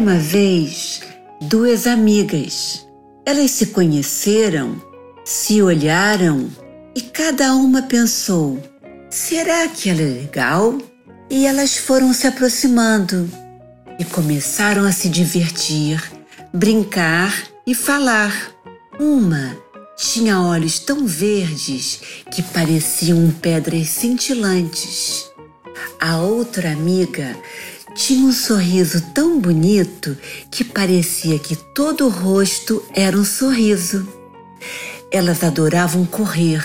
Uma vez duas amigas. Elas se conheceram, se olharam e cada uma pensou: será que ela é legal? E elas foram se aproximando e começaram a se divertir, brincar e falar. Uma tinha olhos tão verdes que pareciam pedras cintilantes. A outra amiga tinha um sorriso tão bonito que parecia que todo o rosto era um sorriso. Elas adoravam correr,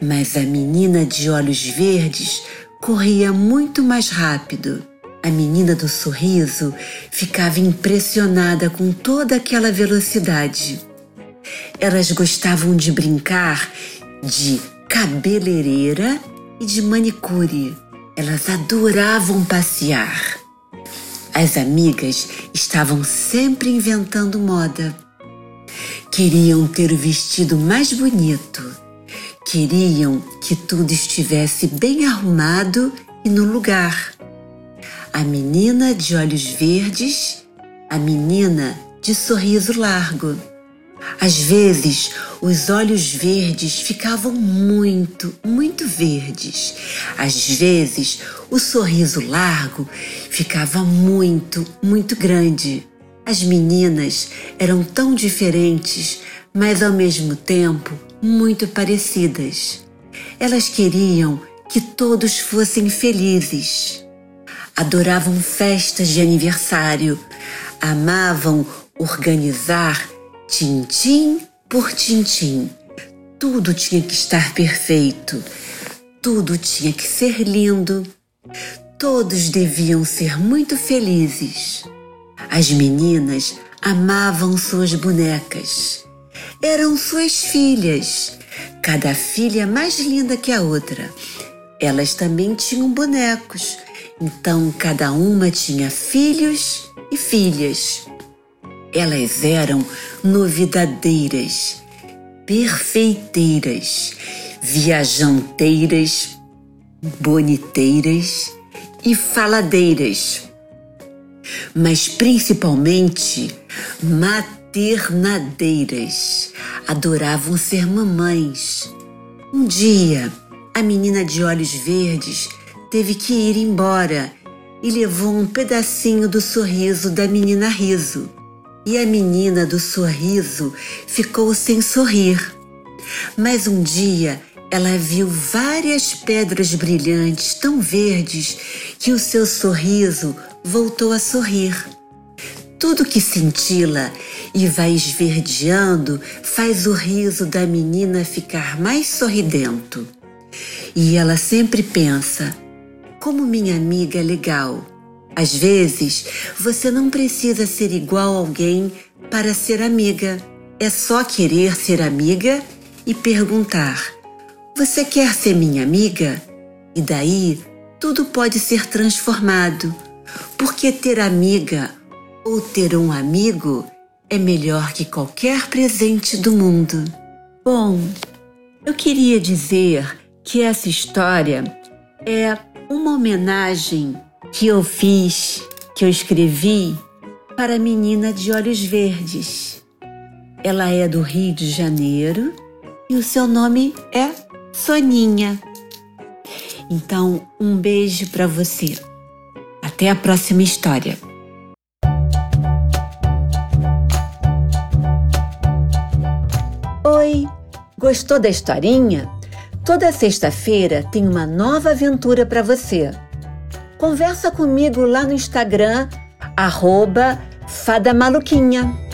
mas a menina de olhos verdes corria muito mais rápido. A menina do sorriso ficava impressionada com toda aquela velocidade. Elas gostavam de brincar de cabeleireira e de manicure. Elas adoravam passear. As amigas estavam sempre inventando moda. Queriam ter o vestido mais bonito. Queriam que tudo estivesse bem arrumado e no lugar. A menina de olhos verdes, a menina de sorriso largo. Às vezes, os olhos verdes ficavam muito, muito verdes. Às vezes, o sorriso largo ficava muito, muito grande. As meninas eram tão diferentes, mas ao mesmo tempo muito parecidas. Elas queriam que todos fossem felizes. Adoravam festas de aniversário, amavam organizar tintim por tintim. Tudo tinha que estar perfeito, tudo tinha que ser lindo. Todos deviam ser muito felizes. As meninas amavam suas bonecas. Eram suas filhas, cada filha mais linda que a outra. Elas também tinham bonecos, então cada uma tinha filhos e filhas. Elas eram novidadeiras, perfeiteiras, viajanteiras, boniteiras e faladeiras, mas principalmente maternadeiras. Adoravam ser mamães. Um dia, a menina de olhos verdes teve que ir embora e levou um pedacinho do sorriso da menina Riso e a menina do sorriso ficou sem sorrir. Mas um dia ela viu várias pedras brilhantes tão verdes que o seu sorriso voltou a sorrir. Tudo que cintila e vai esverdeando faz o riso da menina ficar mais sorridento. E ela sempre pensa: como minha amiga é legal. Às vezes, você não precisa ser igual a alguém para ser amiga. É só querer ser amiga e perguntar: Você quer ser minha amiga? E daí tudo pode ser transformado, porque ter amiga ou ter um amigo é melhor que qualquer presente do mundo. Bom, eu queria dizer que essa história é uma homenagem que eu fiz, que eu escrevi para a menina de olhos verdes. Ela é do Rio de Janeiro e o seu nome é Soninha. Então, um beijo para você. Até a próxima história. Oi, gostou da historinha? Toda sexta-feira tem uma nova aventura para você. Conversa comigo lá no Instagram, arroba Fada Maluquinha.